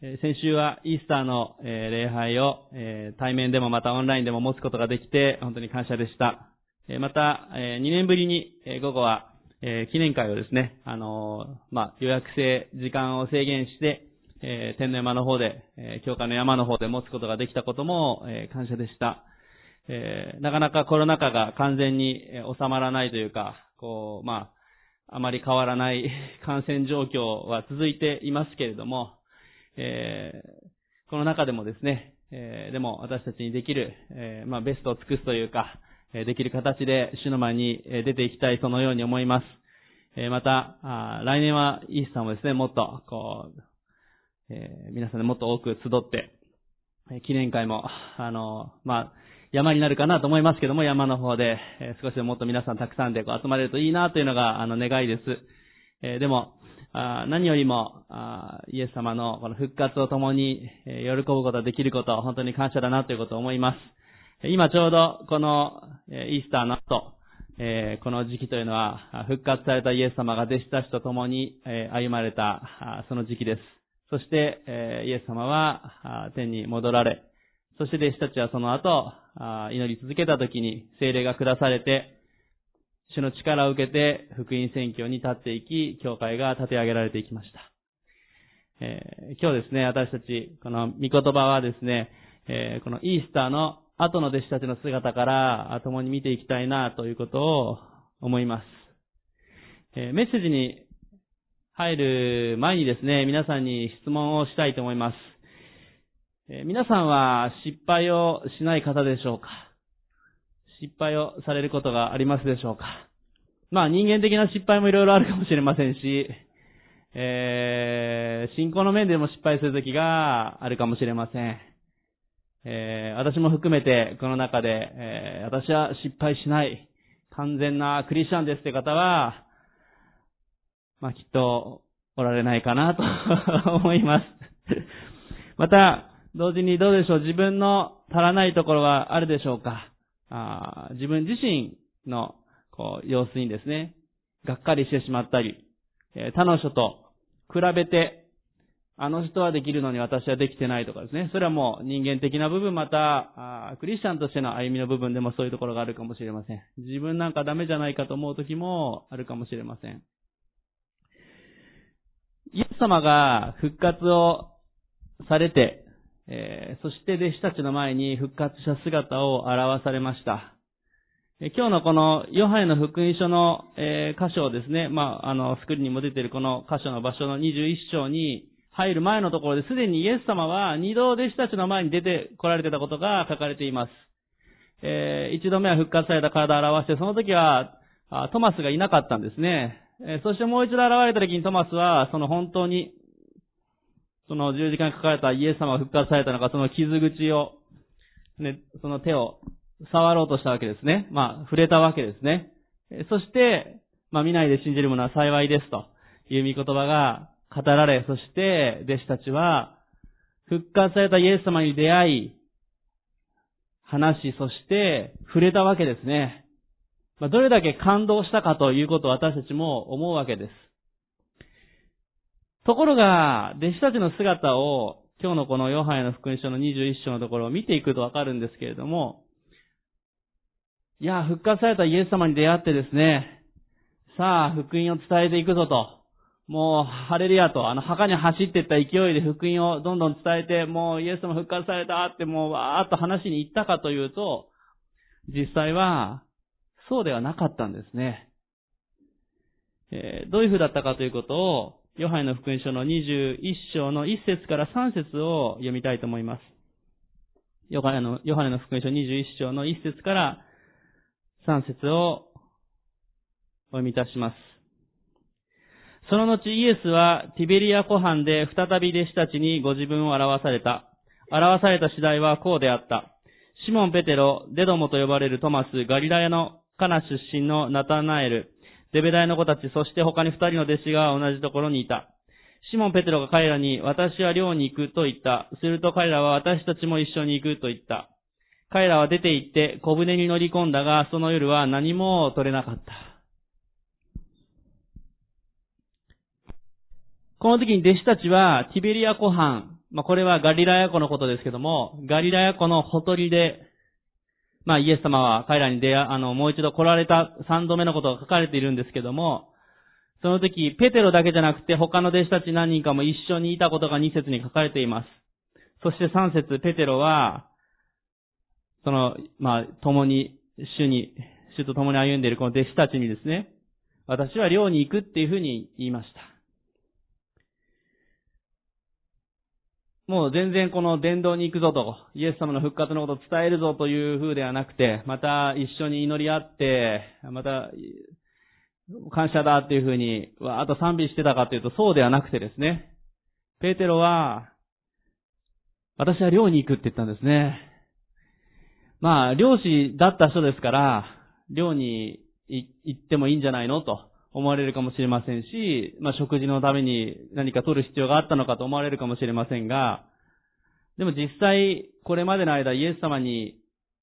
先週はイースターの、礼拝を、対面でもまたオンラインでも持つことができて、本当に感謝でした。また、2年ぶりに、午後は、記念会をですね、あのまあ、予約制、時間を制限して、天の山の方で、教会の山の方で持つことができたことも、感謝でした。なかなかコロナ禍が完全に収まらないというか、こう、まあ、あまり変わらない 感染状況は続いていますけれども、えー、この中でもですね、えー、でも私たちにできる、えー、まあ、ベストを尽くすというか、えできる形で主の前に出ていきたい、そのように思います。えまた、来年はイースターもですね、もっと、こう、え皆さんでもっと多く集って、記念会も、あの、まあ、山になるかなと思いますけども、山の方で、え少しでもっと皆さんたくさんでこう集まれるといいなというのが、あの、願いです。えでも、何よりも、イエス様のこの復活を共に、喜ぶことができること、本当に感謝だなということを思います。今ちょうどこの、イースターの後、この時期というのは、復活されたイエス様が弟子たちと共に、歩まれた、その時期です。そして、イエス様は、天に戻られ、そして弟子たちはその後、祈り続けた時に精霊が下されて、主の力を受けて福音宣教に立っていき、教会が立て上げられていきました。えー、今日ですね、私たち、この御言葉はですね、えー、このイースターの後の弟子たちの姿から共に見ていきたいなということを思います。えー、メッセージに入る前にですね、皆さんに質問をしたいと思います。え皆さんは失敗をしない方でしょうか？失敗をされることがありますでしょうかまあ人間的な失敗もいろいろあるかもしれませんし、えー、信仰の面でも失敗するときがあるかもしれません。えー、私も含めてこの中で、えー、私は失敗しない、完全なクリスチャンですって方は、まあきっとおられないかなと思います。また、同時にどうでしょう、自分の足らないところはあるでしょうか？あ自分自身のこう様子にですね、がっかりしてしまったり、え他の人と比べて、あの人はできるのに私はできてないとかですね。それはもう人間的な部分、また、あクリスチャンとしての歩みの部分でもそういうところがあるかもしれません。自分なんかダメじゃないかと思う時もあるかもしれません。イエス様が復活をされて、えー、そして弟子たちの前に復活した姿を表されました。えー、今日のこのヨハネの福音書の、えー、箇所をですね、まあ、あの、スクリーンにも出ているこの箇所の場所の21章に入る前のところですでにイエス様は二度弟子たちの前に出て来られてたことが書かれています。えー、一度目は復活された体を表して、その時は、トマスがいなかったんですね。えー、そしてもう一度現れた時にトマスは、その本当にその十字架に書かれたイエス様が復活されたのか、その傷口を、ね、その手を触ろうとしたわけですね。まあ、触れたわけですね。そして、まあ、見ないで信じる者は幸いですという御言葉が語られ、そして弟子たちは、復活されたイエス様に出会い、話し、そして触れたわけですね。まあ、どれだけ感動したかということを私たちも思うわけです。ところが、弟子たちの姿を、今日のこのヨハネの福音書の21章のところを見ていくとわかるんですけれども、いや、復活されたイエス様に出会ってですね、さあ、福音を伝えていくぞと、もう、ハレルヤと、あの、墓に走っていった勢いで福音をどんどん伝えて、もう、イエス様復活されたって、もう、わーっと話に行ったかというと、実際は、そうではなかったんですね。えー、どういう風だったかということを、ヨハネの福音書の21章の1節から3節を読みたいと思います。ヨハネの、ハネの福音書21章の1節から3節をお読みいたします。その後イエスはティベリア湖畔で再び弟子たちにご自分を表された。表された次第はこうであった。シモン・ペテロ、デドモと呼ばれるトマス、ガリラヤのカナ出身のナタナエル、デベダイの子たち、そして他に二人の弟子が同じところにいた。シモン・ペテロが彼らに、私は寮に行くと言った。すると彼らは私たちも一緒に行くと言った。彼らは出て行って小舟に乗り込んだが、その夜は何も取れなかった。この時に弟子たちはティベリア湖畔、まあ、これはガリラヤ湖のことですけども、ガリラヤ湖のほとりで、まあ、イエス様は彼らに出会、あの、もう一度来られた三度目のことが書かれているんですけども、その時、ペテロだけじゃなくて他の弟子たち何人かも一緒にいたことが二節に書かれています。そして三節、ペテロは、その、まあ、共に、主に、主と共に歩んでいるこの弟子たちにですね、私は寮に行くっていうふうに言いました。もう全然この伝道に行くぞと、イエス様の復活のことを伝えるぞという風ではなくて、また一緒に祈り合って、また、感謝だっていう風に、わーっと賛美してたかというとそうではなくてですね、ペーテロは、私は寮に行くって言ったんですね。まあ、漁師だった人ですから、寮に行ってもいいんじゃないのと。思われるかもしれませんし、まあ、食事のために何か取る必要があったのかと思われるかもしれませんが、でも実際、これまでの間イエス様に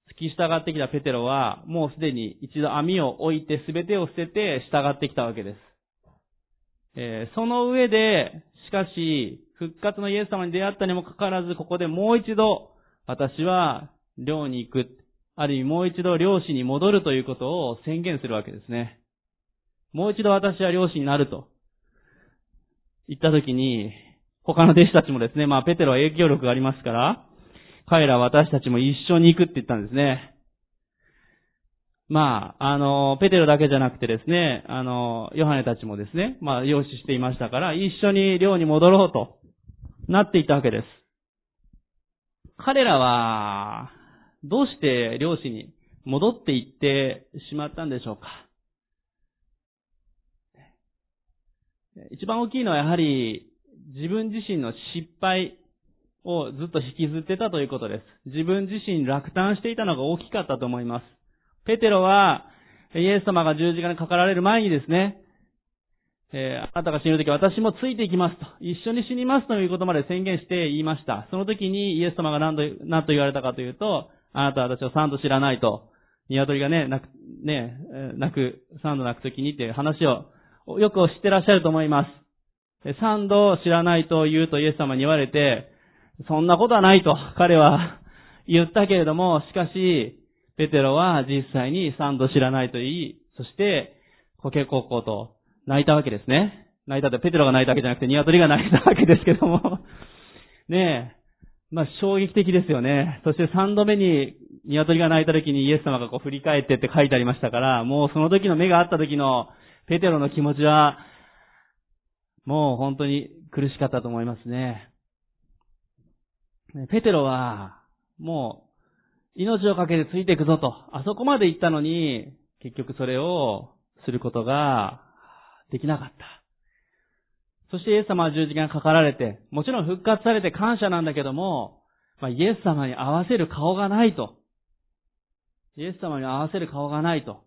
付き従ってきたペテロは、もうすでに一度網を置いて全てを捨てて従ってきたわけです。えー、その上で、しかし、復活のイエス様に出会ったにもかかわらず、ここでもう一度、私は漁に行く。ある意味もう一度漁師に戻るということを宣言するわけですね。もう一度私は漁師になると言ったときに、他の弟子たちもですね、まあペテロは影響力がありますから、彼らは私たちも一緒に行くって言ったんですね。まあ、あの、ペテロだけじゃなくてですね、あの、ヨハネたちもですね、まあ、養子していましたから、一緒に寮に戻ろうとなっていたわけです。彼らは、どうして漁師に戻っていってしまったんでしょうか一番大きいのはやはり自分自身の失敗をずっと引きずってたということです。自分自身落胆していたのが大きかったと思います。ペテロは、イエス様が十字架にかかられる前にですね、えー、あなたが死ぬとき私もついていきますと、一緒に死にますということまで宣言して言いました。その時にイエス様が何と、何と言われたかというと、あなたは私を三度知らないと、鶏がね、泣く、ね、泣く、三度泣くときにっていう話をよく知ってらっしゃると思います。三度知らないと言うとイエス様に言われて、そんなことはないと彼は言ったけれども、しかし、ペテロは実際に三度知らないと言い、そして、コケココと泣いたわけですね。泣いたってペテロが泣いたわけじゃなくて、ニワトリが泣いたわけですけども。ねえ。まあ、衝撃的ですよね。そして三度目にニワトリが泣いた時にイエス様がこう振り返ってって書いてありましたから、もうその時の目があった時のペテロの気持ちは、もう本当に苦しかったと思いますね。ペテロは、もう、命をかけてついていくぞと、あそこまで行ったのに、結局それをすることができなかった。そしてイエス様は十字架がかかられて、もちろん復活されて感謝なんだけども、まあ、イエス様に合わせる顔がないと。イエス様に合わせる顔がないと。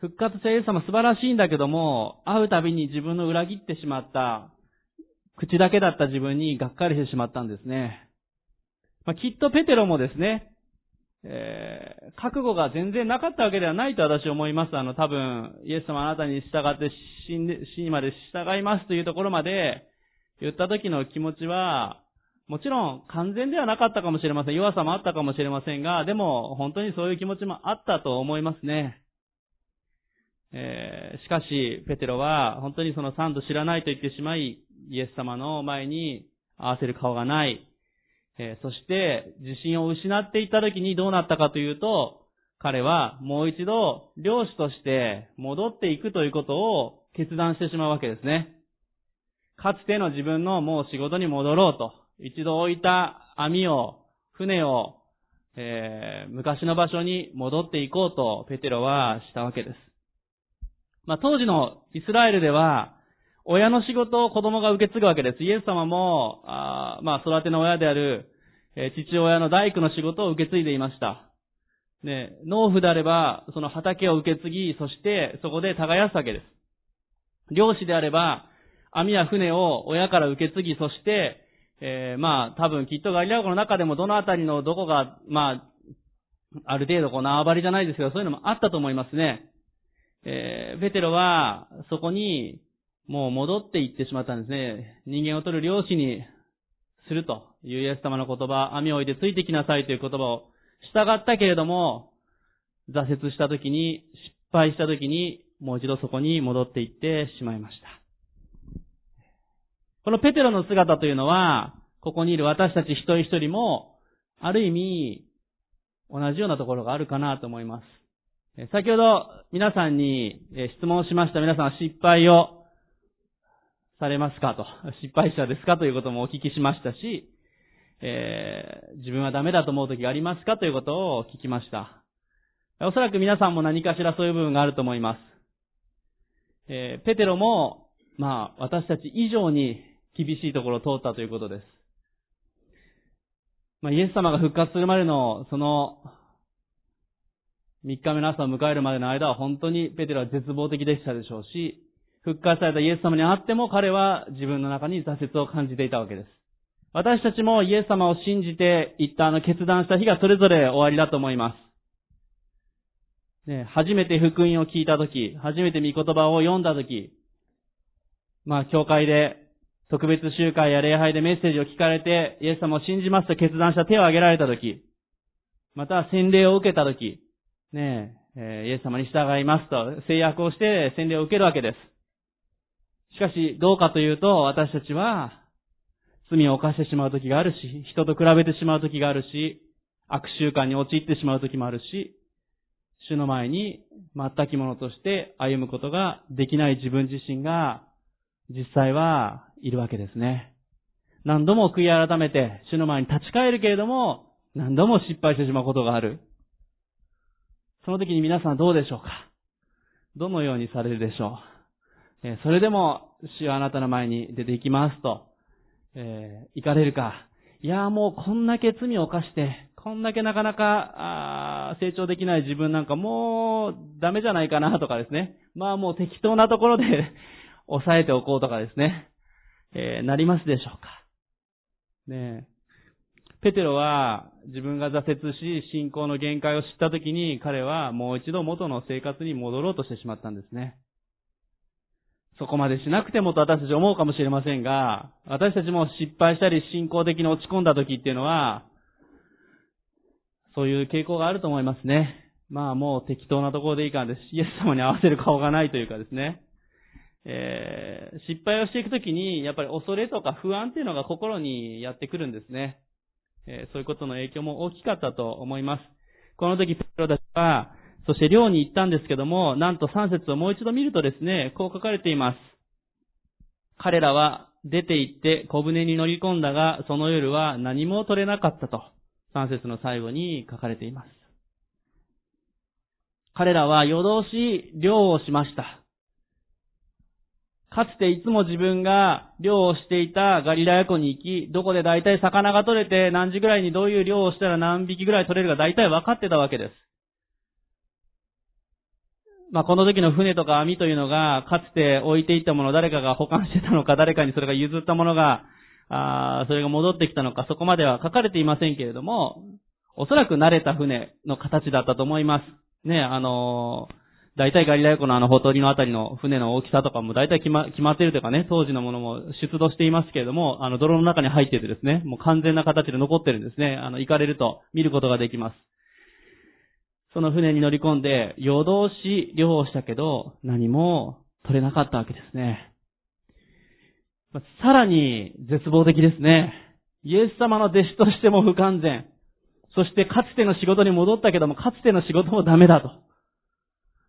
復活性イエス様素晴らしいんだけども、会うたびに自分の裏切ってしまった、口だけだった自分にがっかりしてしまったんですね。まあ、きっとペテロもですね、えー、覚悟が全然なかったわけではないと私は思います。あの、多分、イエス様あなたに従って死んで、死にまで従いますというところまで言った時の気持ちは、もちろん完全ではなかったかもしれません。弱さもあったかもしれませんが、でも本当にそういう気持ちもあったと思いますね。えー、しかし、ペテロは本当にその三度知らないと言ってしまい、イエス様の前に合わせる顔がない。えー、そして、自信を失っていた時にどうなったかというと、彼はもう一度漁師として戻っていくということを決断してしまうわけですね。かつての自分のもう仕事に戻ろうと、一度置いた網を、船を、えー、昔の場所に戻っていこうとペテロはしたわけです。まあ、当時のイスラエルでは、親の仕事を子供が受け継ぐわけです。イエス様も、あまあ、育ての親である、えー、父親の大工の仕事を受け継いでいました。ね、農夫であれば、その畑を受け継ぎ、そしてそこで耕すわけです。漁師であれば、網や船を親から受け継ぎ、そして、えー、まあ、多分きっとガリラ湖の中でもどのあたりのどこが、まあ、ある程度こう縄張りじゃないですけど、そういうのもあったと思いますね。えー、ペテロは、そこに、もう戻っていってしまったんですね。人間を取る漁師にするというイエス様の言葉、網を置いてついてきなさいという言葉を従ったけれども、挫折した時に、失敗した時に、もう一度そこに戻っていってしまいました。このペテロの姿というのは、ここにいる私たち一人一人も、ある意味、同じようなところがあるかなと思います。先ほど皆さんに質問しました皆さんは失敗をされますか？と、失敗者ですか？ということもお聞きしましたし、えー、自分はダメだと思う時がありますか？ということを聞きました。おそらく皆さんも何かしらそういう部分があると思います。えー、ペテロも、まあ、私たち以上に厳しいところを通ったということです。まあ、イエス様が復活するまでの、その、3日目の朝を迎えるまでの間は本当にペテロは絶望的でしたでしょうし、復活されたイエス様に会っても彼は自分の中に挫折を感じていたわけです。私たちもイエス様を信じていったあの決断した日がそれぞれ終わりだと思います。ね、初めて福音を聞いたとき、初めて御言葉を読んだとき、まあ、教会で特別集会や礼拝でメッセージを聞かれて、イエス様を信じますと決断した手を挙げられたとき、また洗礼を受けたとき、ねえ、イエス様に従いますと制約をして洗礼を受けるわけです。しかし、どうかというと、私たちは、罪を犯してしまう時があるし、人と比べてしまう時があるし、悪習慣に陥ってしまう時もあるし、主の前に全き者として歩むことができない自分自身が、実際はいるわけですね。何度も悔い改めて、主の前に立ち返るけれども、何度も失敗してしまうことがある。その時に皆さんどうでしょうか？どのようにされるでしょう？えそれでも、主はあなたの前に出て行きますと、えー、行かれるか？いや、もうこんだけ罪を犯して、こんだけなかなか、成長できない自分なんかもうダメじゃないかなとかですね。まあもう適当なところで 抑えておこうとかですね。えー、なりますでしょうか？ねえペテロは自分が挫折し信仰の限界を知った時に彼はもう一度元の生活に戻ろうとしてしまったんですね。そこまでしなくてもと私たち思うかもしれませんが、私たちも失敗したり信仰的に落ち込んだ時っていうのは、そういう傾向があると思いますね。まあもう適当なところでいいからです。イエス様に合わせる顔がないというかですね。えー、失敗をしていくときに、やっぱり恐れとか不安っていうのが心にやってくるんですね。そういうことの影響も大きかったと思います。この時、ペロたちは、そして寮に行ったんですけども、なんと3節をもう一度見るとですね、こう書かれています。彼らは出て行って小舟に乗り込んだが、その夜は何も取れなかったと、3節の最後に書かれています。彼らは夜通し漁をしました。かつていつも自分が漁をしていたガリラヤ湖に行き、どこで大体魚が取れて何時ぐらいにどういう漁をしたら何匹ぐらい取れるか大体分かってたわけです。まあ、この時の船とか網というのが、かつて置いていったもの誰かが保管してたのか、誰かにそれが譲ったものが、あそれが戻ってきたのか、そこまでは書かれていませんけれども、おそらく慣れた船の形だったと思います。ね、あのー、大体ガリラヤ湖のあのほとりのあたりの船の大きさとかも大体決ま決まってるというかね、当時のものも出土していますけれども、あの泥の中に入っててですね、もう完全な形で残ってるんですね。あの、行かれると見ることができます。その船に乗り込んで夜通し漁をしたけど何も取れなかったわけですね。さらに絶望的ですね。イエス様の弟子としても不完全。そしてかつての仕事に戻ったけども、かつての仕事もダメだと。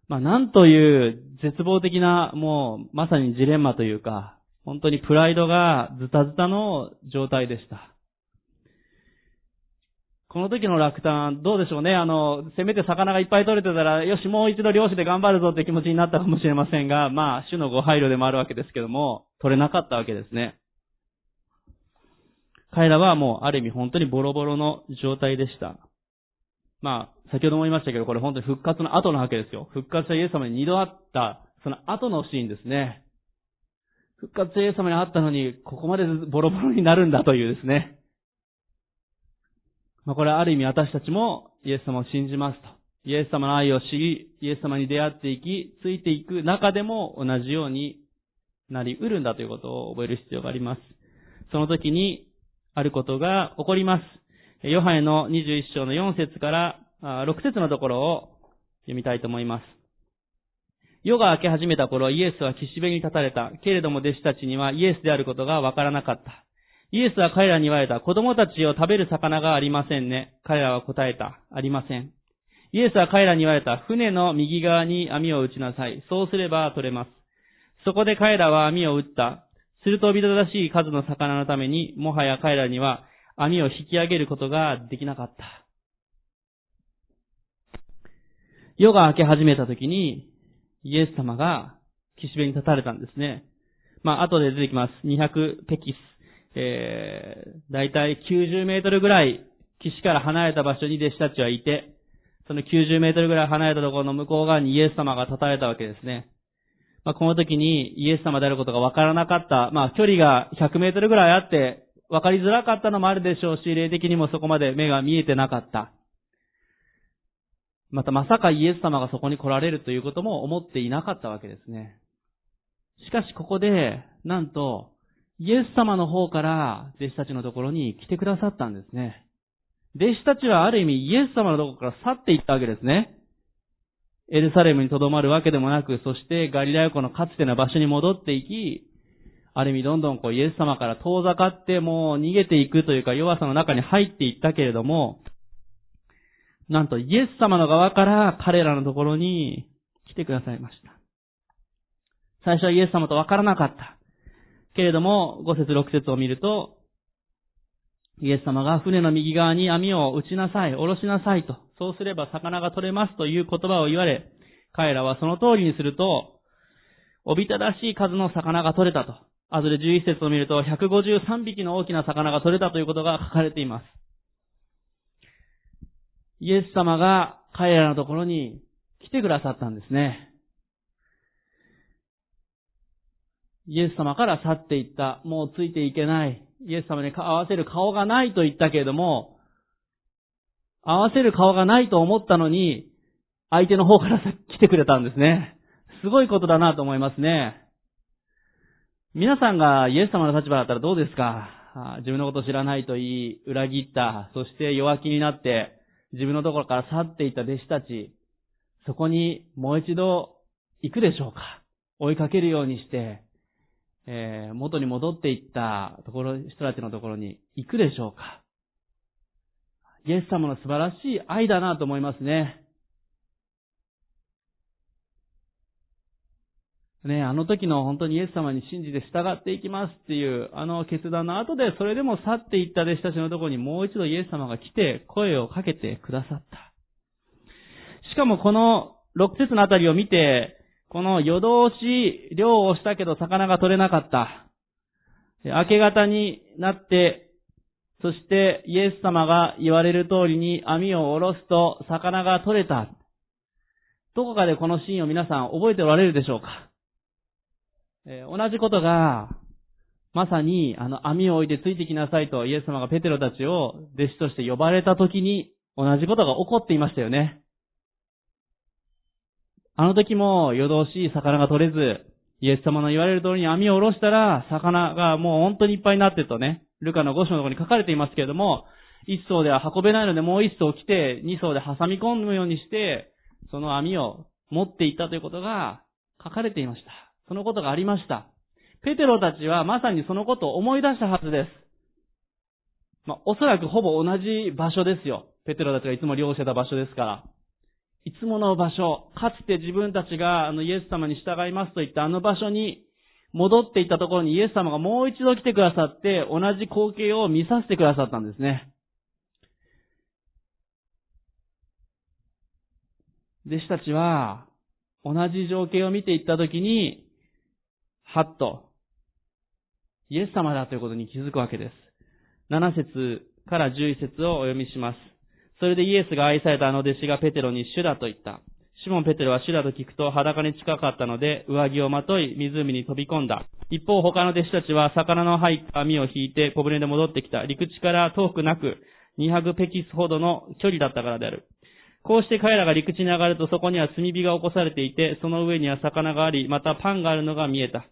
まあ、なんという絶望的な、もう、まさにジレンマというか、本当にプライドがズタズタの状態でした。この時の落胆、どうでしょうね。あの、せめて魚がいっぱい取れてたら、よし、もう一度漁師で頑張るぞって気持ちになったかもしれませんが、まあ、主のご配慮でもあるわけですけども、取れなかったわけですね。彼らはもう、ある意味本当にボロボロの状態でした。まあ、先ほども言いましたけど、これ本当に復活の後のわけですよ。復活したイエス様に二度会った、その後のシーンですね。復活したイエス様に会ったのに、ここまでボロボロになるんだというですね。まあ、これはある意味私たちもイエス様を信じますと。イエス様の愛を知り、イエス様に出会っていき、ついていく中でも同じようになり得るんだということを覚える必要があります。その時に、あることが起こります。ヨハネの21章の4節から6節のところを読みたいと思います。夜が明け始めた頃、イエスは岸辺に立たれた。けれども弟子たちにはイエスであることがわからなかった。イエスは彼らに言われた。子供たちを食べる魚がありませんね。彼らは答えた。ありません。イエスは彼らに言われた。船の右側に網を打ちなさい。そうすれば取れます。そこで彼らは網を打った。するとお、びただしい数の魚のために、もはや彼らには網を引き上げることができなかった。夜が明け始めた時に、イエス様が岸辺に立たれたんですね。まあ、後で出てきます。200ペキス。えー、だいたい90メートルぐらい岸から離れた場所に弟子たちはいて、その90メートルぐらい離れたところの向こう側にイエス様が立たれたわけですね。まあ、この時にイエス様であることがわからなかった、まあ、距離が100メートルぐらいあって、わかりづらかったのもあるでしょうし、霊的にもそこまで目が見えてなかった。またまさかイエス様がそこに来られるということも思っていなかったわけですね。しかしここで、なんと、イエス様の方から弟子たちのところに来てくださったんですね。弟子たちはある意味イエス様のところから去っていったわけですね。エルサレムに留まるわけでもなく、そしてガリラヤ湖のかつての場所に戻っていき、ある意味どんどんこうイエス様から遠ざかってもう逃げていくというか弱さの中に入っていったけれども、なんとイエス様の側から彼らのところに来てくださいました。最初はイエス様とわからなかった。けれども、5節6節を見ると、イエス様が船の右側に網を打ちなさい、下ろしなさいと、そうすれば魚が取れますという言葉を言われ、彼らはその通りにすると、おびただしい数の魚が取れたと。後で11節を見ると、153匹の大きな魚が取れたということが書かれています。イエス様が彼らのところに来てくださったんですね。イエス様から去っていった。もうついていけない。イエス様に合わせる顔がないと言ったけれども、合わせる顔がないと思ったのに、相手の方から来てくれたんですね。すごいことだなと思いますね。皆さんがイエス様の立場だったらどうですか？自分のこと知らないと言い、裏切った、そして弱気になって、自分のところから去っていった弟子たち、そこにもう一度行くでしょうか？追いかけるようにして、えー、元に戻っていったところ、人たちのところに行くでしょうか？イエス様の素晴らしい愛だなと思いますね。ね、あの時の本当にイエス様に信じて従っていきますっていう、あの決断の後で、それでも去っていった弟子たちのところにもう一度イエス様が来て声をかけてくださった。しかもこの6節のあたりを見て、この夜通し漁をしたけど魚が取れなかった。明け方になって、そしてイエス様が言われる通りに網を下ろすと魚が取れた。どこかでこのシーンを皆さん覚えておられるでしょうか？えー、同じことが、まさに、あの、網を置いてついてきなさいとイエス様がペテロたちを弟子として呼ばれた時に、同じことが起こっていましたよね。あの時も夜通し魚が取れず、イエス様の言われる通りに網を下ろしたら、魚がもう本当にいっぱいになってとね、ルカの5章のところに書かれていますけれども、一層では運べないのでもう一層来て、二層で挟み込むようにして、その網を持っていったということが書かれていました。そのことがありました。ペテロたちはまさにそのことを思い出したはずです。まあ、おそらくほぼ同じ場所ですよ。ペテロたちがいつも漁してた場所ですから。いつもの場所、かつて自分たちがあのイエス様に従いますと言ったあの場所に戻っていったところにイエス様がもう一度来てくださって同じ光景を見させてくださったんですね。弟子たちは同じ情景を見ていったときにはっと、イエス様だということに気づくわけです。7節から11節をお読みします。それでイエスが愛されたあの弟子がペテロに主だと言った。シモン・ペテロは主だと聞くと裸に近かったので上着をまとい湖に飛び込んだ。一方他の弟子たちは魚の入った網を引いて小舟で戻ってきた。陸地から遠くなく200ペキスほどの距離だったからである。こうして彼らが陸地に上がるとそこには炭火が起こされていて、その上には魚があり、またパンがあるのが見えた。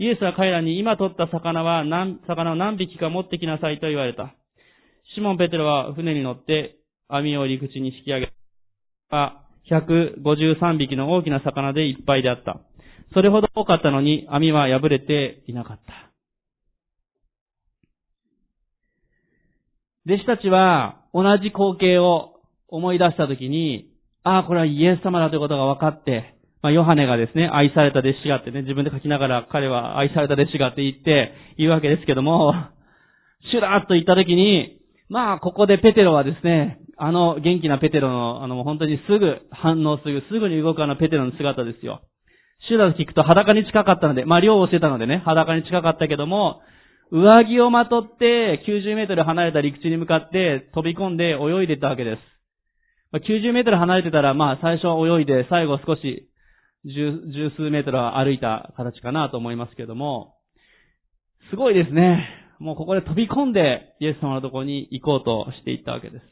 イエスは彼らに今取った魚は何、魚を何匹か持ってきなさいと言われた。シモン・ペテロは船に乗って網を陸地に引き上げた、153匹の大きな魚でいっぱいであった。それほど多かったのに網は破れていなかった。弟子たちは同じ光景を思い出したときに、ああ、これはイエス様だということが分かって、まあ、ヨハネがですね、愛された弟子がってね、自分で書きながら彼は愛された弟子がって言って言うわけですけども、シュラーっと言ったときに、まあ、ここでペテロはですね、あの元気なペテロの、あの、本当にすぐ反応する、すぐに動くあのペテロの姿ですよ。シュラーと聞くと裸に近かったので、まあ、漁をしてたのでね、裸に近かったけども、上着をまとって90メートル離れた陸地に向かって飛び込んで泳いでいったわけです。90メートル離れてたら、まあ、最初は泳いで、最後少し十、十数メートルは歩いた形かなと思いますけども、すごいですね。もうここで飛び込んでイエス様のところに行こうとしていったわけです。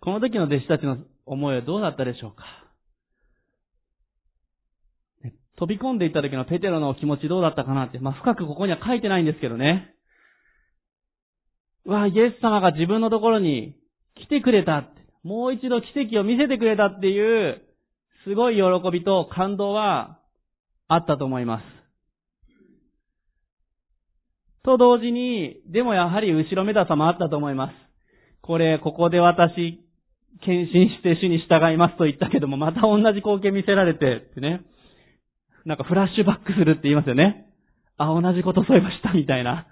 この時の弟子たちの思いはどうだったでしょうか？飛び込んでいった時のペテロの気持ちどうだったかなって、まあ、深くここには書いてないんですけどね。わ、イエス様が自分のところに来てくれたって。もう一度奇跡を見せてくれたっていう、すごい喜びと感動はあったと思います。と同時に、でもやはり後ろめたさもあったと思います。これ、ここで私、献身して主に従いますと言ったけども、また同じ光景見せられて、ってね。なんかフラッシュバックするって言いますよね。あ、同じことそういえばしたみたいな。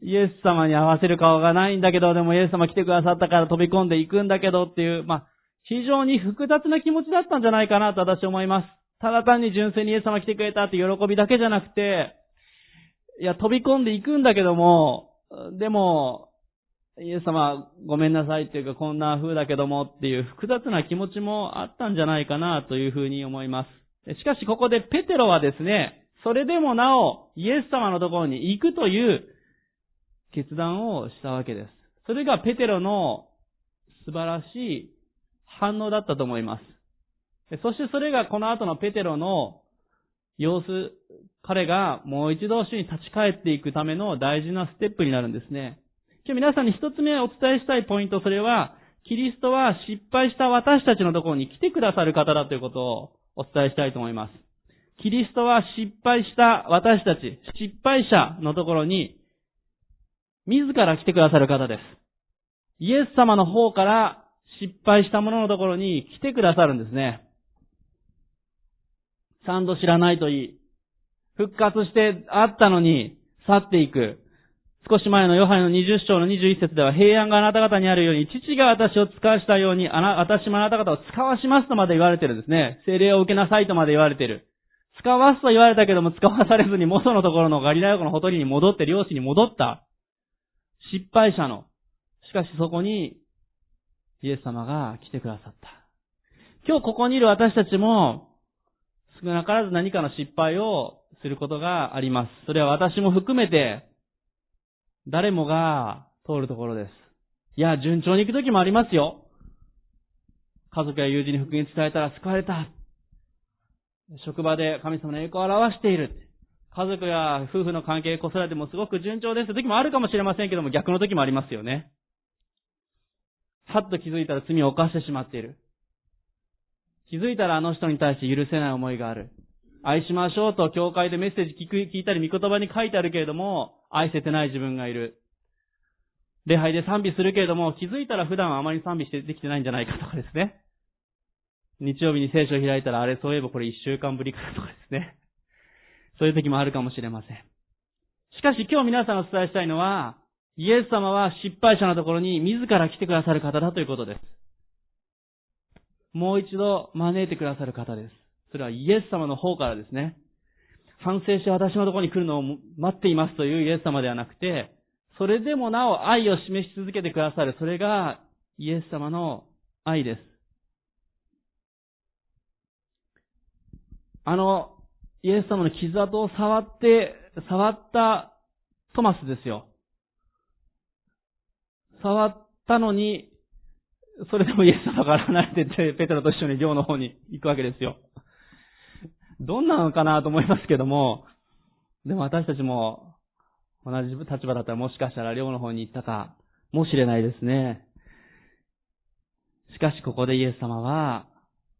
イエス様に合わせる顔がないんだけど、でもイエス様来てくださったから飛び込んでいくんだけどっていう、まあ、非常に複雑な気持ちだったんじゃないかなと私思います。ただ単に純粋にイエス様来てくれたって喜びだけじゃなくて、いや、飛び込んでいくんだけども、でも、イエス様ごめんなさいっていうかこんな風だけどもっていう複雑な気持ちもあったんじゃないかなというふうに思います。しかしここでペテロはですね、それでもなおイエス様のところに行くという決断をしたわけです。それがペテロの素晴らしい反応だったと思います。そしてそれがこの後のペテロの様子、彼がもう一度主に立ち返っていくための大事なステップになるんですね。今日皆さんに一つ目お伝えしたいポイント、それは、キリストは失敗した私たちのところに来てくださる方だということをお伝えしたいと思います。キリストは失敗した私たち、失敗者のところに自ら来てくださる方です。イエス様の方から失敗した者のところに来てくださるんですね。三度知らないといい。復活してあったのに去っていく。少し前のヨハネの20章の21節では平安があなた方にあるように、父が私を使わしたように、あな、私もあなた方を使わしますとまで言われてるんですね。精霊を受けなさいとまで言われてる。使わすと言われたけども使わされずに元のところのガリラヤ湖のほとりに戻って漁師に戻った。失敗者の。しかしそこに、イエス様が来てくださった。今日ここにいる私たちも、少なからず何かの失敗をすることがあります。それは私も含めて、誰もが通るところです。いや、順調に行く時もありますよ。家族や友人に福音伝えたら救われた。職場で神様の栄光を表している。家族や夫婦の関係、子育てもすごく順調です時もあるかもしれませんけども、逆の時もありますよね。はっと気づいたら罪を犯してしまっている。気づいたらあの人に対して許せない思いがある。愛しましょうと教会でメッセージ聞く聞いたり御言葉に書いてあるけれども、愛せてない自分がいる。礼拝で賛美するけれども、気づいたら普段はあまり賛美してできてないんじゃないかとかですね。日曜日に聖書を開いたら、あれそういえばこれ一週間ぶりかとかですね。そういう時もあるかもしれません。しかし今日皆さんお伝えしたいのは、イエス様は失敗者のところに自ら来てくださる方だということです。もう一度招いてくださる方です。それはイエス様の方からですね。反省して私のところに来るのを待っていますというイエス様ではなくて、それでもなお愛を示し続けてくださる。それがイエス様の愛です。あの、イエス様の傷跡を触って、触ったトマスですよ。触ったのに、それでもイエス様から離れてて、ペテロと一緒に寮の方に行くわけですよ。どんなのかなと思いますけども、でも私たちも同じ立場だったらもしかしたら寮の方に行ったかもしれないですね。しかしここでイエス様は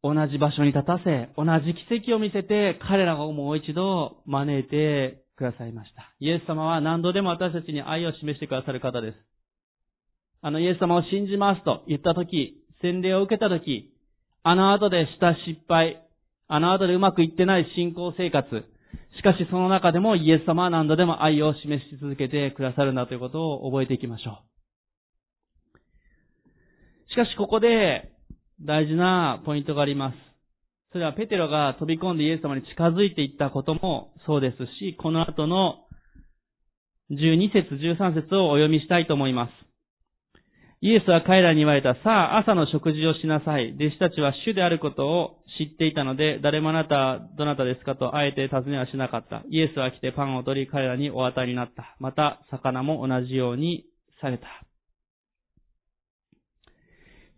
同じ場所に立たせ、同じ奇跡を見せて彼らをもう一度招いてくださいました。イエス様は何度でも私たちに愛を示してくださる方です。あのイエス様を信じますと言ったとき、洗礼を受けたとき、あの後でした失敗、あの後でうまくいってない信仰生活、しかしその中でもイエス様は何度でも愛を示し続けてくださるんだということを覚えていきましょう。しかしここで大事なポイントがあります。それはペテロが飛び込んでイエス様に近づいていったこともそうですし、この後の12節13節をお読みしたいと思います。イエスは彼らに言われた、さあ朝の食事をしなさい。弟子たちは主であることを知っていたので、誰もあなたどなたですか？とあえて尋ねはしなかった。イエスは来てパンを取り彼らにお与えになった。また、魚も同じようにされた。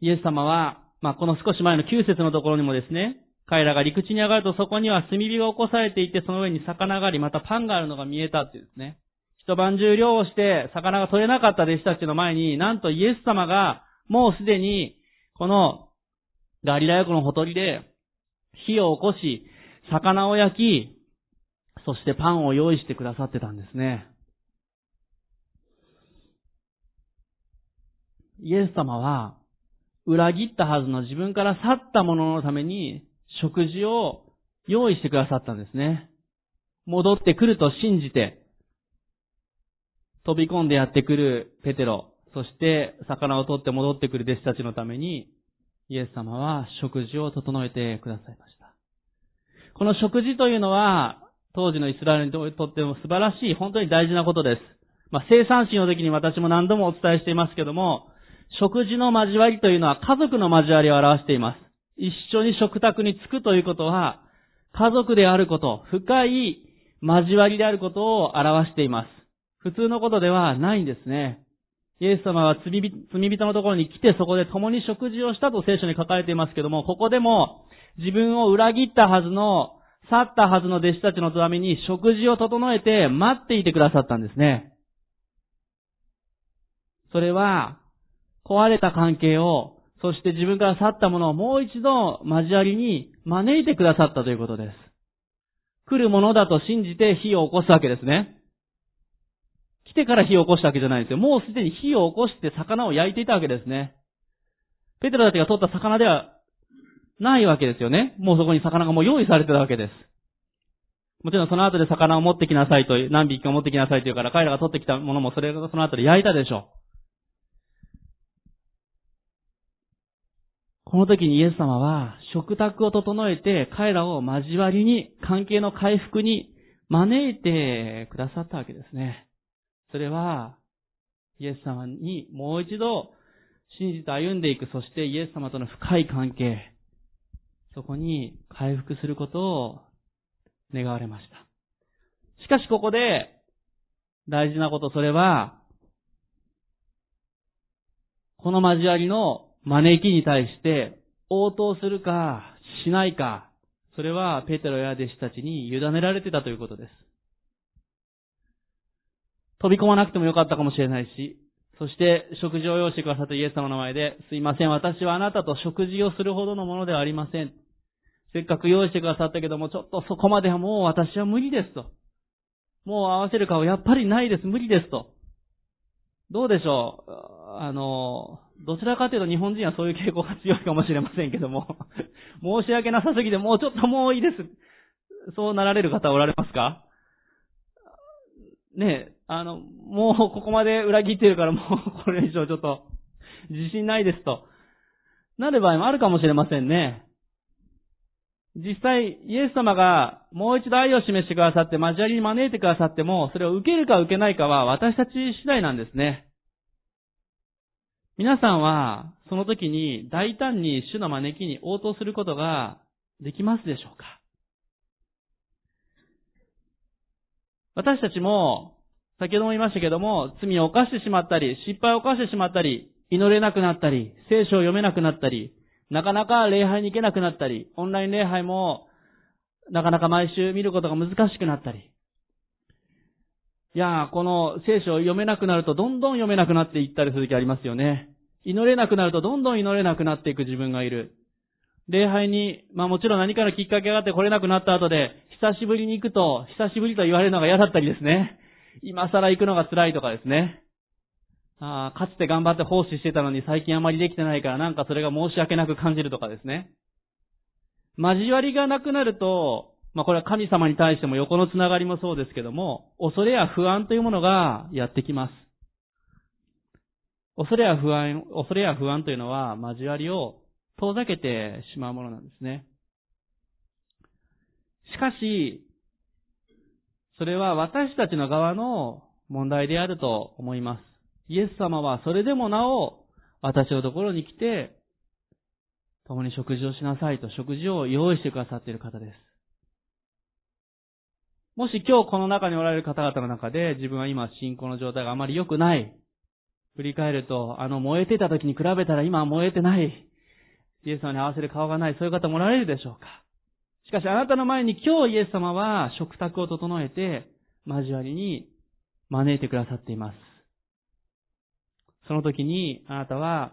イエス様は、まあ、この少し前の9節のところにもですね、彼らが陸地に上がるとそこには炭火が起こされていて、その上に魚があり、またパンがあるのが見えたっていうですね。一晩中漁をして魚が取れなかった弟子たちの前に、なんとイエス様がもうすでにこのガリラヤ湖のほとりで火を起こし、魚を焼き、そしてパンを用意してくださってたんですね。イエス様は裏切ったはずの自分から去った者のために食事を用意してくださったんですね。戻ってくると信じて、飛び込んでやってくるペテロ、そして魚を取って戻ってくる弟子たちのために、イエス様は食事を整えてくださいました。この食事というのは、当時のイスラエルにとっても素晴らしい、本当に大事なことです。まあ、生産式の時に私も何度もお伝えしていますけども、食事の交わりというのは家族の交わりを表しています。一緒に食卓に着くということは、家族であること、深い交わりであることを表しています。普通のことではないんですね。イエス様は罪人のところに来てそこで共に食事をしたと聖書に書かれていますけども、ここでも自分を裏切ったはずの、去ったはずの弟子たちのために食事を整えて待っていてくださったんですね。それは、壊れた関係を、そして自分から去ったものをもう一度交わりに招いてくださったということです。来るものだと信じて火を起こすわけですね。来てから火を起こしたわけじゃないんですよ。もうすでに火を起こして魚を焼いていたわけですね。ペテロたちが取った魚ではないわけですよね。もうそこに魚がもう用意されてたわけです。もちろんその後で魚を持ってきなさいと、何匹か持ってきなさいというから彼らが取ってきたものもそれがその後で焼いたでしょこの時にイエス様は食卓を整えて彼らを交わりに、関係の回復に招いてくださったわけですね。それは、イエス様にもう一度信じて歩んでいく、そしてイエス様との深い関係、そこに回復することを願われました。しかしここで大事なこと、それは、この交わりの招きに対して応答するかしないか、それはペテロや弟子たちに委ねられてたということです。飛び込まなくてもよかったかもしれないし、そして食事を用意してくださったイエス様の前で、すいません、私はあなたと食事をするほどのものではありません。せっかく用意してくださったけども、ちょっとそこまではもう私は無理ですと。もう合わせる顔やっぱりないです、無理ですと。どうでしょう？あの、どちらかというと日本人はそういう傾向が強いかもしれませんけども、申し訳なさすぎてもうちょっともういいです。そうなられる方おられますか？ねえ、あの、もうここまで裏切ってるからもうこれ以上ちょっと自信ないですと。なる場合もあるかもしれませんね。実際、イエス様がもう一度愛を示してくださって交わりに招いてくださっても、それを受けるか受けないかは私たち次第なんですね。皆さんは、その時に大胆に主の招きに応答することができますでしょうか？私たちも、先ほども言いましたけども、罪を犯してしまったり、失敗を犯してしまったり、祈れなくなったり、聖書を読めなくなったり、なかなか礼拝に行けなくなったり、オンライン礼拝もなかなか毎週見ることが難しくなったり。いやー、この聖書を読めなくなるとどんどん読めなくなっていったりする時ありますよね。祈れなくなるとどんどん祈れなくなっていく自分がいる。礼拝に、まあもちろん何かのきっかけがあって来れなくなった後で、久しぶりに行くと、久しぶりと言われるのが嫌だったりですね。今更行くのが辛いとかですね。ああかつて頑張って奉仕してたのに最近あまりできてないからなんかそれが申し訳なく感じるとかですね。交わりがなくなると、まあこれは神様に対しても横のつながりもそうですけども、恐れや不安というものがやってきます。恐れや不安、恐れや不安というのは交わりを遠ざけてしまうものなんですね。しかし、それは私たちの側の問題であると思います。イエス様はそれでもなお、私のところに来て、共に食事をしなさいと食事を用意してくださっている方です。もし今日この中におられる方々の中で自分は今信仰の状態があまり良くない。振り返ると、あの燃えてた時に比べたら今は燃えてない。イエス様に合わせる顔がない。そういう方もおられるでしょうか。しかしあなたの前に今日イエス様は食卓を整えて交わりに招いてくださっています。その時にあなたは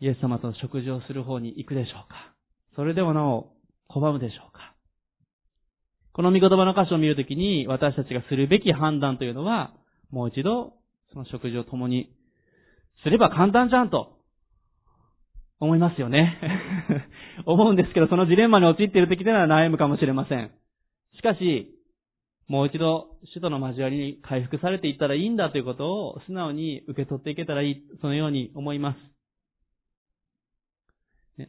イエス様と食事をする方に行くでしょうかそれでもなお拒むでしょうかこの御言葉の箇所を見るときに私たちがするべき判断というのはもう一度その食事を共にすれば簡単じゃんと思いますよね。思うんですけど、そのジレンマに陥っている時では悩むかもしれません。しかし、もう一度、主との交わりに回復されていったらいいんだということを素直に受け取っていけたらいい、そのように思います。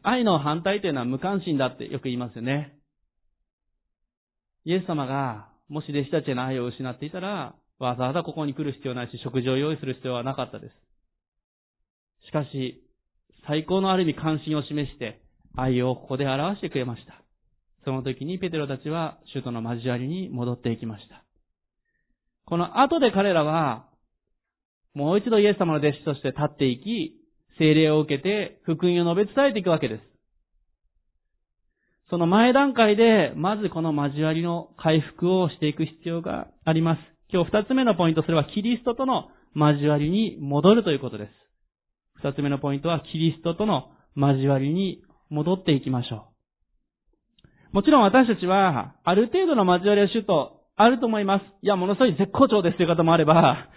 愛の反対というのは無関心だってよく言いますよね。イエス様が、もし弟子たちへの愛を失っていたら、わざわざここに来る必要ないし、食事を用意する必要はなかったです。しかし、最高のある意味関心を示して、愛をここで表してくれました。その時にペテロたちは首都の交わりに戻っていきました。この後で彼らは、もう一度イエス様の弟子として立っていき、精霊を受けて福音を述べ伝えていくわけです。その前段階で、まずこの交わりの回復をしていく必要があります。今日二つ目のポイント、それはキリストとの交わりに戻るということです。二つ目のポイントは、キリストとの交わりに戻っていきましょう。もちろん私たちは、ある程度の交わりは主とあると思います。いや、ものすごい絶好調ですという方もあれば、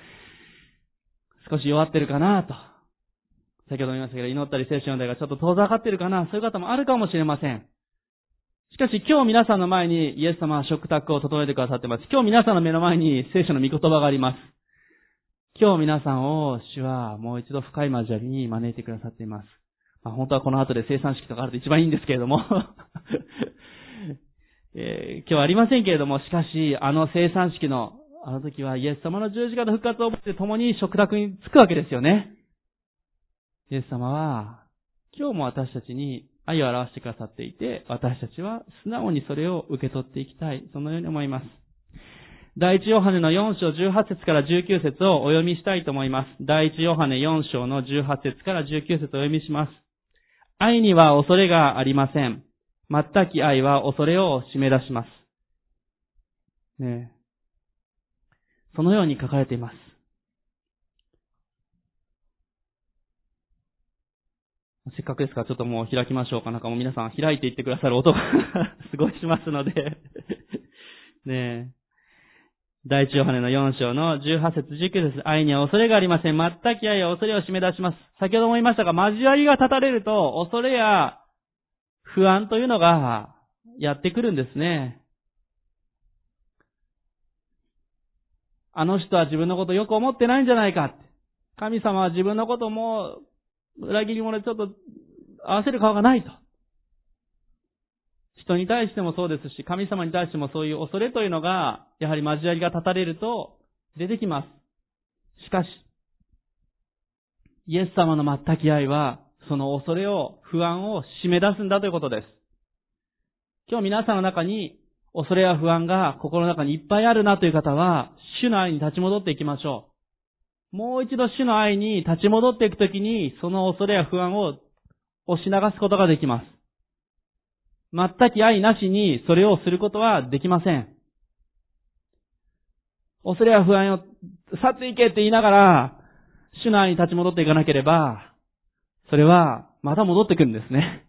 少し弱ってるかなと。先ほども言いましたけど、祈ったり聖書読んだりがちょっと遠ざかってるかな、そういう方もあるかもしれません。しかし今日皆さんの前にイエス様は食卓を整えてくださっています。今日皆さんの目の前に聖書の御言葉があります。今日皆さんを主はもう一度深い交わりに招いてくださっています。まあ、本当はこの後で生産式とかあると一番いいんですけれども えー、今日はありませんけれども、しかし、あの生産式の、あの時はイエス様の十字架の復活をもって共に食卓に着くわけですよね。イエス様は、今日も私たちに愛を表してくださっていて、私たちは素直にそれを受け取っていきたい。そのように思います。第一ヨハネの4章18節から19節をお読みしたいと思います。第一ヨハネ4章の18節から19節をお読みします。愛には恐れがありません。全き愛は恐れを締め出します。ねそのように書かれています。せっかくですからちょっともう開きましょうか。なんかもう皆さん開いていってくださる音が すごいしますので ねえ第一ヨハネの4章の18節19節愛には恐れがありません。全き愛は恐れを締め出します。先ほども言いましたが、交わりが立たれると、恐れや不安というのがやってくるんですね。あの人は自分のことよく思ってないんじゃないか。神様は自分のことも裏切り者でちょっと合わせる顔がないと。人に対してもそうですし、神様に対してもそういう恐れというのが、やはり交わりが立たれると出てきます。しかし、イエス様の全き愛は、その恐れを、不安を締め出すんだということです。今日皆さんの中に恐れや不安が心の中にいっぱいあるなという方は、主の愛に立ち戻っていきましょうもう一度主の愛に立ち戻っていくときに、その恐れや不安を押し流すことができます。全く愛なしにそれをすることはできません。恐れや不安を去っていけって言いながら、主の愛に立ち戻っていかなければ、それはまた戻ってくるんですね。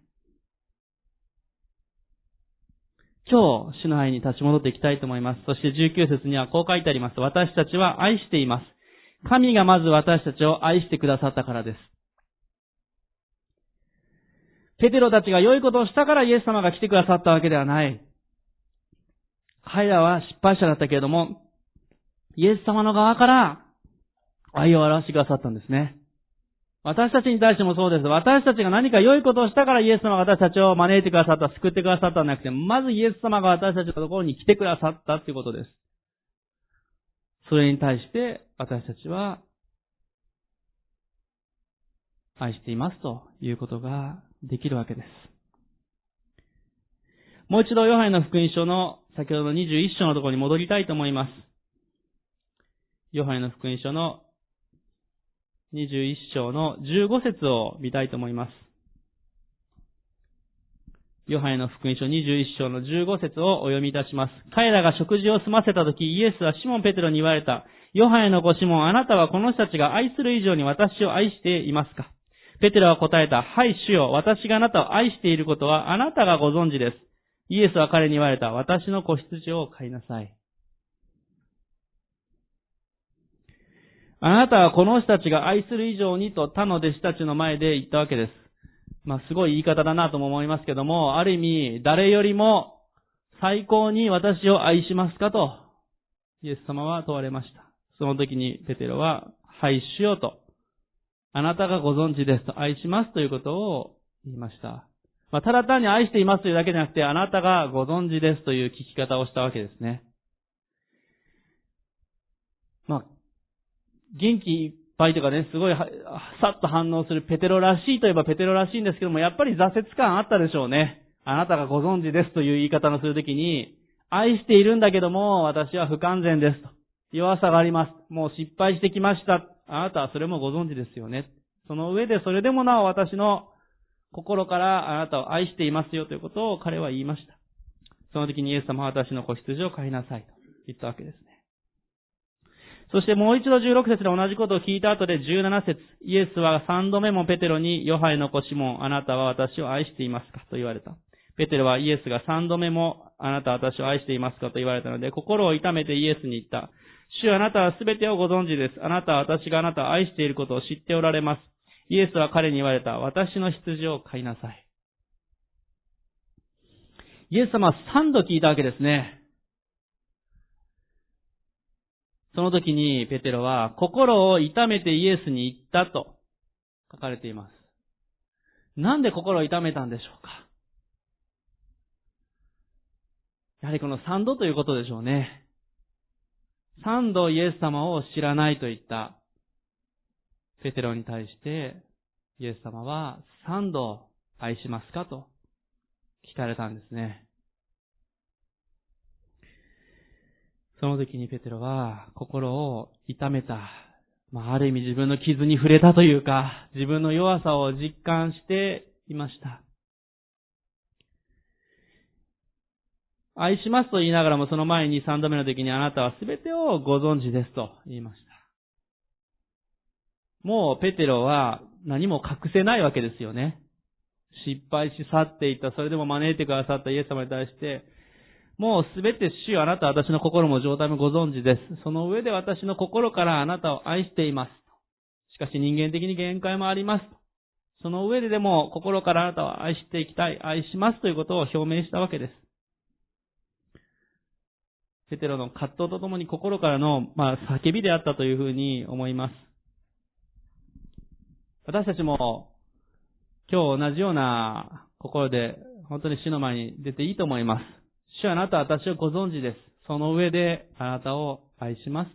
今日、主の愛に立ち戻っていきたいと思います。そして19節にはこう書いてあります。私たちは愛しています。神がまず私たちを愛してくださったからです。ペテロたちが良いことをしたからイエス様が来てくださったわけではない。彼らは失敗者だったけれども、イエス様の側から愛を表してくださったんですね。私たちに対してもそうです。私たちが何か良いことをしたからイエス様が私たちを招いてくださった、救ってくださったんじゃなくて、まずイエス様が私たちのところに来てくださったということです。それに対して私たちは愛していますということができるわけです。もう一度ヨハネの福音書の先ほどの21章のところに戻りたいと思います。ヨハネの福音書の21章の15節を見たいと思います。ヨハネの福音書21章の15節をお読みいたします。彼らが食事を済ませたとき、イエスはシモン・ペテロに言われた。ヨハネの子シモン、あなたはこの人たちが愛する以上に私を愛していますか？ペテロは答えた。はい、主よ。私があなたを愛していることはあなたがご存知です。イエスは彼に言われた。私の子羊を飼いなさい。あなたはこの人たちが愛する以上にと他の弟子たちの前で言ったわけです。まあ、すごい言い方だなとも思いますけども、ある意味、誰よりも最高に私を愛しますかと、イエス様は問われました。その時にペテロは、はいしようと、あなたがご存知ですと、愛しますということを言いました。まあ、ただ単に愛していますというだけじゃなくて、あなたがご存知ですという聞き方をしたわけですね。まあ、元気ぱいとかね、すごい、さっと反応するペテロらしいといえばペテロらしいんですけども、やっぱり挫折感あったでしょうね。あなたがご存知ですという言い方のするときに、愛しているんだけども、私は不完全ですと。弱さがあります。もう失敗してきました。あなたはそれもご存知ですよね。その上でそれでもなお私の心からあなたを愛していますよということを彼は言いました。その時にイエス様は私の子羊を飼いなさいと言ったわけですね。そしてもう一度16節で同じことを聞いた後で17節イエスは3度目もペテロに、ヨハネの子シモン、あなたは私を愛していますかと言われた。ペテロはイエスが3度目も、あなたは私を愛していますかと言われたので、心を痛めてイエスに言った。主あなたはすべてをご存知です。あなたは私があなたを愛していることを知っておられます。イエスは彼に言われた。私の羊を飼いなさい。イエス様は3度聞いたわけですね。その時にペテロは心を痛めてイエスに言ったと書かれています。なんで心を痛めたんでしょうか？やはりこの三度ということでしょうね。三度イエス様を知らないと言ったペテロに対してイエス様は三度愛しますか？と聞かれたんですね。その時にペテロは心を痛めた。まあ、ある意味自分の傷に触れたというか、自分の弱さを実感していました。愛しますと言いながらもその前に三度目の時にあなたは全てをご存知ですと言いました。もうペテロは何も隠せないわけですよね。失敗し去っていた、それでも招いてくださったイエス様に対して、もうすべて主よあなたは私の心も状態もご存知です。その上で私の心からあなたを愛しています。しかし人間的に限界もあります。その上ででも心からあなたを愛していきたい、愛しますということを表明したわけです。ペテロの葛藤とともに心からの、まあ、叫びであったというふうに思います。私たちも今日同じような心で本当に主の前に出ていいと思います。主はあなたは私をご存知です。その上であなたを愛します。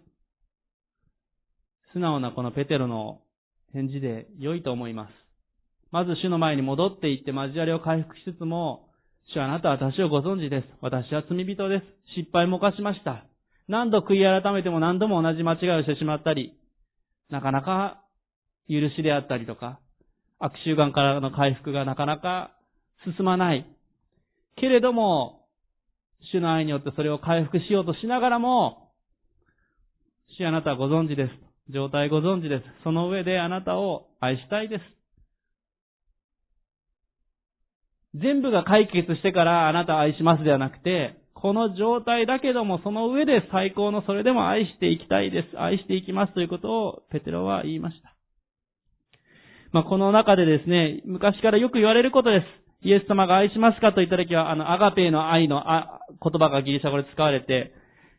素直なこのペテロの返事で良いと思います。まず主の前に戻っていって交わりを回復しつつも、主はあなたは私をご存知です。私は罪人です。失敗も犯しました。何度悔い改めても何度も同じ間違いをしてしまったり、なかなか許しであったりとか、悪習慣からの回復がなかなか進まない。けれども、主の愛によってそれを回復しようとしながらも、主あなたはご存知です。状態ご存知です。その上であなたを愛したいです。全部が解決してからあなたを愛しますではなくて、この状態だけどもその上で最高のそれでも愛していきたいです。愛していきますということをペテロは言いました。まあ、この中でですね、昔からよく言われることです。イエス様が愛しますかと言ったときは、あの、アガペーの愛のあ言葉がギリシャ語で使われて、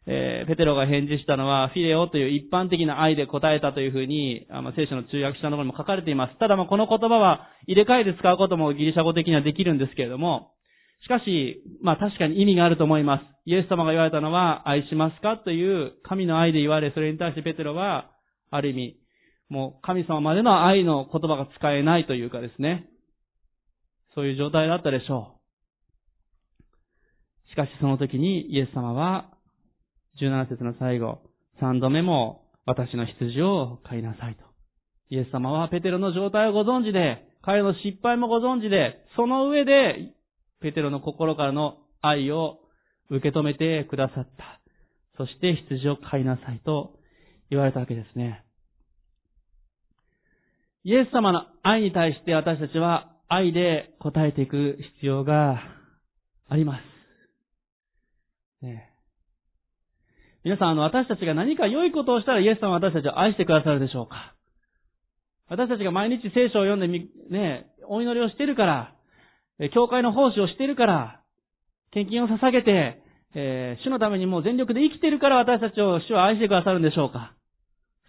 えー、ペテロが返事したのは、フィレオという一般的な愛で答えたというふうに、あの、聖書の中訳したところにも書かれています。ただ、まこの言葉は入れ替えて使うこともギリシャ語的にはできるんですけれども、しかし、まあ確かに意味があると思います。イエス様が言われたのは、愛しますか？という神の愛で言われ、それに対してペテロは、ある意味、もう神様までの愛の言葉が使えないというかですね。そういう状態だったでしょう。しかしその時にイエス様は、17節の最後、3度目も私の羊を飼いなさいと。イエス様はペテロの状態をご存知で、彼の失敗もご存知で、その上で、ペテロの心からの愛を受け止めてくださった。そして羊を飼いなさいと言われたわけですね。イエス様の愛に対して私たちは愛で応えていく必要があります。ね皆さん、あの、私たちが何か良いことをしたらイエス様は私たちを愛してくださるでしょうか私たちが毎日聖書を読んでみ、ね、お祈りをしているから、教会の奉仕をしているから、献金を捧げて、えー、主のためにもう全力で生きているから私たちを主は愛してくださるんでしょうか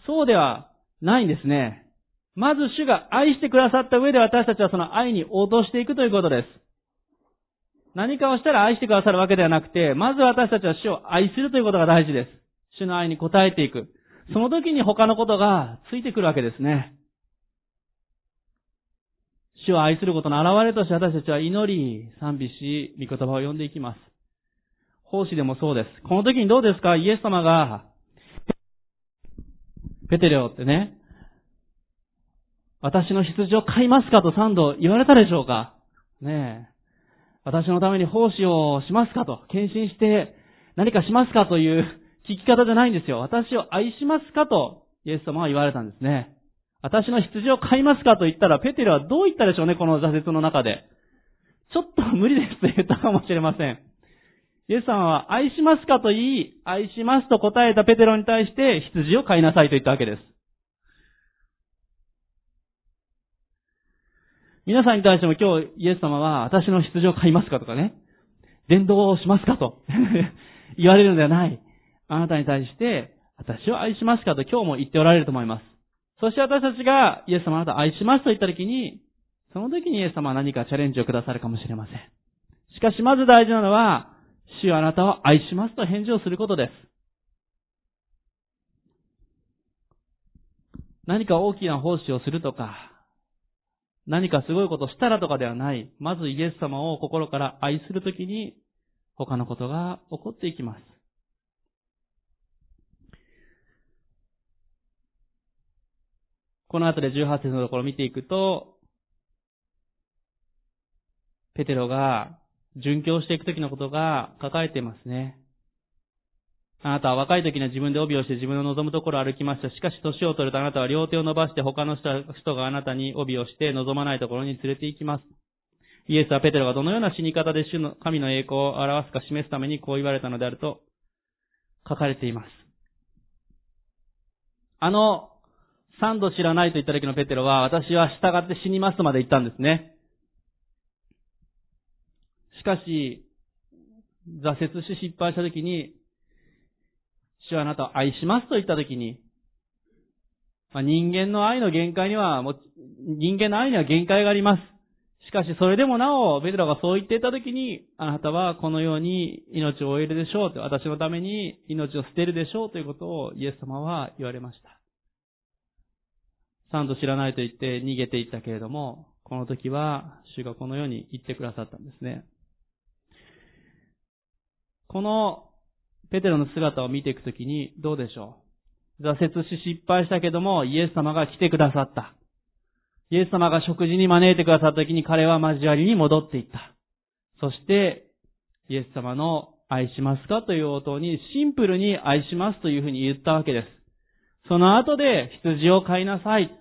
そうではないんですね。まず主が愛してくださった上で私たちはその愛に応答していくということです。何かをしたら愛してくださるわけではなくて、まず私たちは主を愛するということが大事です。主の愛に応えていく。その時に他のことがついてくるわけですね。主を愛することの表れとして私たちは祈り、賛美し、御言葉を読んでいきます。奉仕でもそうです。この時にどうですか？イエス様が、ペテレオってね、私の羊を飼いますかと三度言われたでしょうか？ねえ。私のために奉仕をしますかと、献身して何かしますかという 聞き方じゃないんですよ。私を愛しますかと、イエス様は言われたんですね。私の羊を飼いますかと言ったら、ペテルはどう言ったでしょうね、この挫折の中で。ちょっと無理ですと言ったかもしれません。イエス様は愛しますかと言い、愛しますと答えたペテロに対して羊を飼いなさいと言ったわけです。皆さんに対しても今日イエス様は私の羊を買いますかとかね、伝道をしますかと 言われるのではない。あなたに対して私を愛しますかと今日も言っておられると思います。そして私たちがイエス様あなたを愛しますと言った時に、その時にイエス様は何かチャレンジをくださるかもしれません。しかしまず大事なのは、主はあなたを愛しますと返事をすることです。何か大きな奉仕をするとか、何かすごいことしたらとかではない。まずイエス様を心から愛するときに、他のことが起こっていきます。この後で18節のところを見ていくと、ペテロが殉教していくときのことが書かれていますね。あなたは若い時には自分で帯をして自分の望むところを歩きました。しかし年を取るとあなたは両手を伸ばして他の人があなたに帯をして望まないところに連れて行きます。イエスはペテロがどのような死に方で主の神の栄光を表すか示すためにこう言われたのであると書かれています。あの、三度知らないと言った時のペテロは、私は従って死にますとまで言ったんですね。しかし、挫折し失敗した時に、主はあなたを愛しますと言ったときに、まあ、人間の愛の限界には、も人間の愛には限界があります。しかし、それでもなお、ベテロがそう言っていたときに、あなたはこのように命を終えるでしょうと、私のために命を捨てるでしょうということをイエス様は言われました。三度知らないと言って逃げていったけれども、この時は主がこのように言ってくださったんですね。このペテロの姿を見ていくときにどうでしょう？挫折し失敗したけども、イエス様が来てくださった。イエス様が食事に招いてくださった時に彼は交わりに戻っていった。そして、イエス様の愛しますかという応答にシンプルに愛しますというふうに言ったわけです。その後で羊を飼いなさい。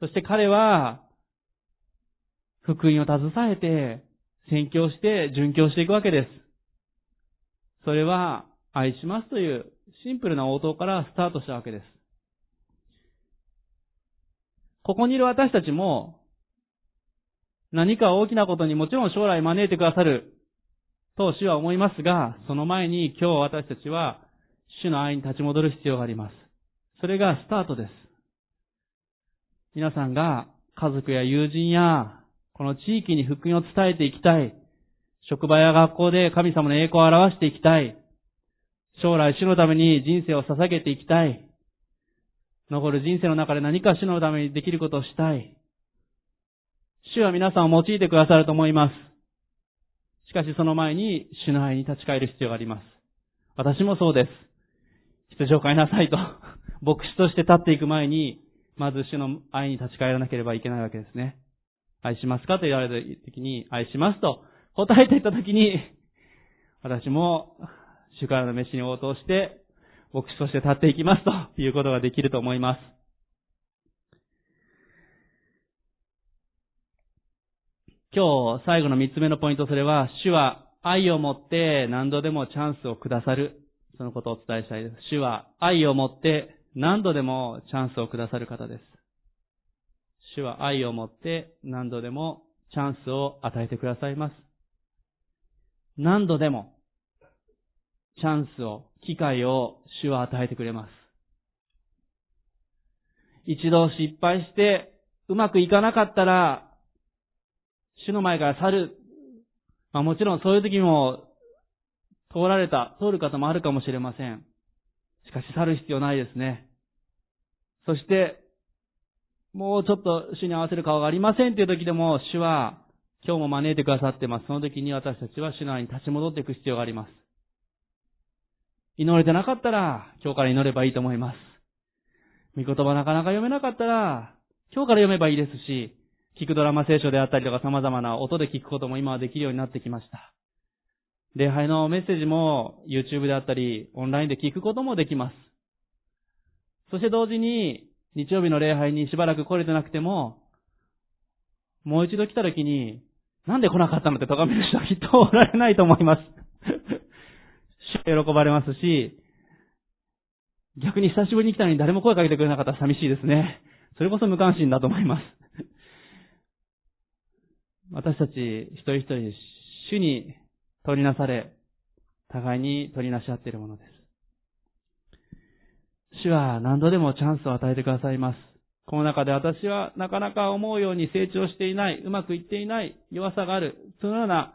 そして彼は、福音を携えて、宣教して、殉教していくわけです。それは、愛しますというシンプルな応答からスタートしたわけです。ここにいる私たちも、何か大きなことにもちろん将来招いてくださると主は思いますが、その前に今日私たちは主の愛に立ち戻る必要があります。それがスタートです。皆さんが家族や友人やこの地域に福音を伝えていきたい。職場や学校で神様の栄光を表していきたい。将来主のために人生を捧げていきたい。残る人生の中で何か主のためにできることをしたい。主は皆さんを用いてくださると思います。しかしその前に主の愛に立ち返る必要があります。私もそうです。羊を飼いなさいと、牧師として立っていく前に、まず主の愛に立ち返らなければいけないわけですね。愛しますか？と言われた時に、愛しますと答えていった時に、私も主からの飯に応答して、牧師として立っていきますということができると思います。今日最後の三つ目のポイント、それは、主は愛を持って何度でもチャンスをくださる。そのことをお伝えしたいです。主は愛を持って何度でもチャンスをくださる方です。主は愛を持って何度でもチャンスを与えてくださいます。何度でもチャンスを、機会を主は与えてくれます。一度失敗してうまくいかなかったら、主の前から去る。まあもちろんそういう時も通られた、通る方もあるかもしれません。しかし去る必要ないですね。そして、もうちょっと主に合わせる顔がありませんという時でも、主は今日も招いてくださってます。その時に私たちは主の愛に立ち戻っていく必要があります。祈れてなかったら、今日から祈ればいいと思います。御言葉なかなか読めなかったら、今日から読めばいいですし、聞くドラマ聖書であったりとか様々な音で聞くことも今はできるようになってきました。礼拝のメッセージも YouTube であったり、オンラインで聞くこともできます。そして同時に、日曜日の礼拝にしばらく来れてなくても、もう一度来た時に、なんで来なかったのって咎める人は きっとおられないと思います。喜ばれますし、逆に久しぶりに来たのに誰も声かけてくれなかったら寂しいですね。それこそ無関心だと思います。私たち一人一人主に取りなされ、互いに取りなし合っているものです。主は何度でもチャンスを与えてくださいます。この中で私はなかなか思うように成長していない、うまくいっていない、弱さがある、そのような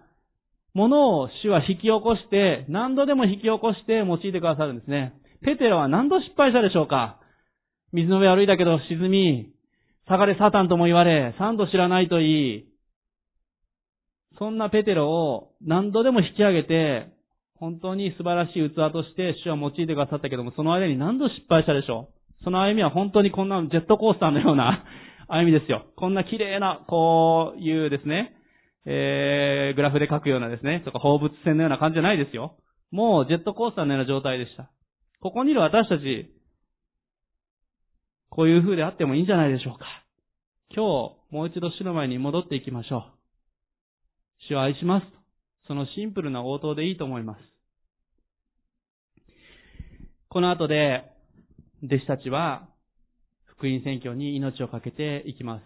ものを主は引き起こして、何度でも引き起こして用いてくださるんですね。ペテロは何度失敗したでしょうか？水の上歩いたけど沈み、下がれサタンとも言われ、三度知らないと言い、そんなペテロを何度でも引き上げて、本当に素晴らしい器として主は用いてくださったけども、その間に何度失敗したでしょう？その歩みは本当にこんなジェットコースターのような 歩みですよ。こんな綺麗な、こういうですね、えー、グラフで書くようなですね、とか放物線のような感じじゃないですよ。もうジェットコースターのような状態でした。ここにいる私たち、こういう風であってもいいんじゃないでしょうか。今日、もう一度主の前に戻っていきましょう。主を愛します。そのシンプルな応答でいいと思います。この後で、弟子たちは、福音宣教に命を懸けていきます。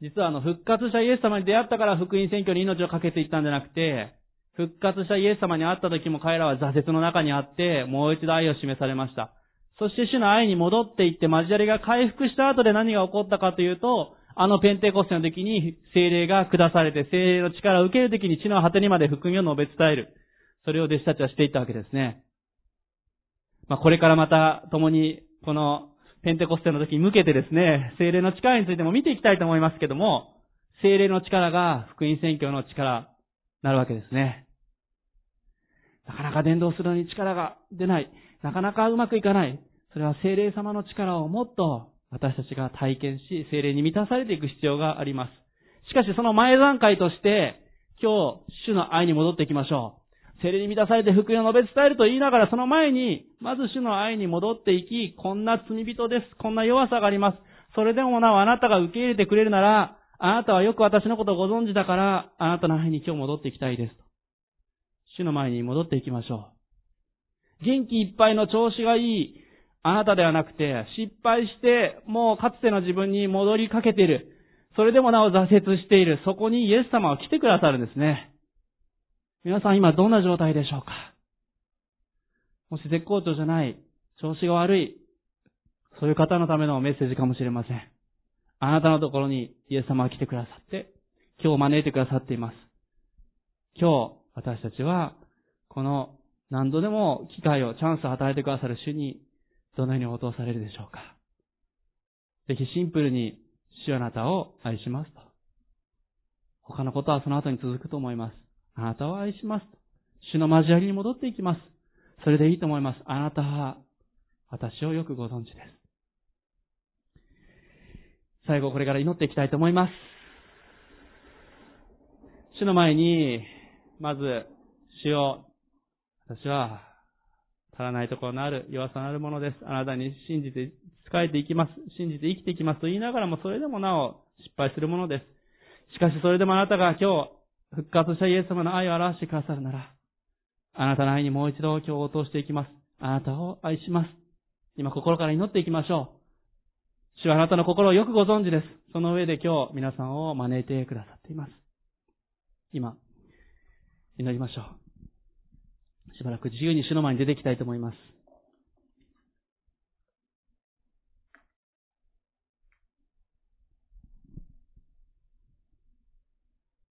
実はあの、復活したイエス様に出会ったから福音宣教に命を懸けていったんじゃなくて、復活したイエス様に会った時も彼らは挫折の中にあって、もう一度愛を示されました。そして主の愛に戻っていって交わりが回復した後で何が起こったかというと、あのペンテコステの時に精霊が下されて、精霊の力を受ける時に地の果てにまで福音を述べ伝える。それを弟子たちはしていったわけですね。まあ、これからまた共にこのペンテコステの時に向けてですね、精霊の力についても見ていきたいと思いますけども、精霊の力が福音宣教の力なるわけですね。なかなか伝道するのに力が出ない。なかなかうまくいかない。それは精霊様の力をもっと私たちが体験し、精霊に満たされていく必要があります。しかしその前段階として、今日、主の愛に戻っていきましょう。精霊に満たされて福音を述べ伝えると言いながら、その前に、まず主の愛に戻っていき、こんな罪人です。こんな弱さがあります。それでもなおあなたが受け入れてくれるなら、あなたはよく私のことをご存知だから、あなたの愛に今日戻っていきたいです。主の前に戻っていきましょう。元気いっぱいの調子がいい、あなたではなくて、失敗して、もうかつての自分に戻りかけている。それでもなお挫折している。そこにイエス様は来てくださるんですね。皆さん今どんな状態でしょうか？もし絶好調じゃない、調子が悪い、そういう方のためのメッセージかもしれません。あなたのところにイエス様が来てくださって、今日招いてくださっています。今日、私たちは、この何度でも機会を、チャンスを与えてくださる主に、どのように応答されるでしょうか。ぜひシンプルに、主あなたを愛しますと。他のことはその後に続くと思います。あなたを愛します。主の交わりに戻っていきます。それでいいと思います。あなたは、私をよくご存知です。最後これから祈っていきたいと思います。主の前に、まず、主を、私は、足らないところのある、弱さのあるものです。あなたに信じて仕えていきます。信じて生きていきますと言いながらも、それでもなお失敗するものです。しかしそれでもあなたが今日、復活したイエス様の愛を表してくださるなら、あなたの愛にもう一度今日応答していきます。あなたを愛します。今心から祈っていきましょう。主はあなたの心をよくご存知です。その上で今日皆さんを招いてくださっています。今、祈りましょう。しばらく自由に主の前に出ていきたいと思います。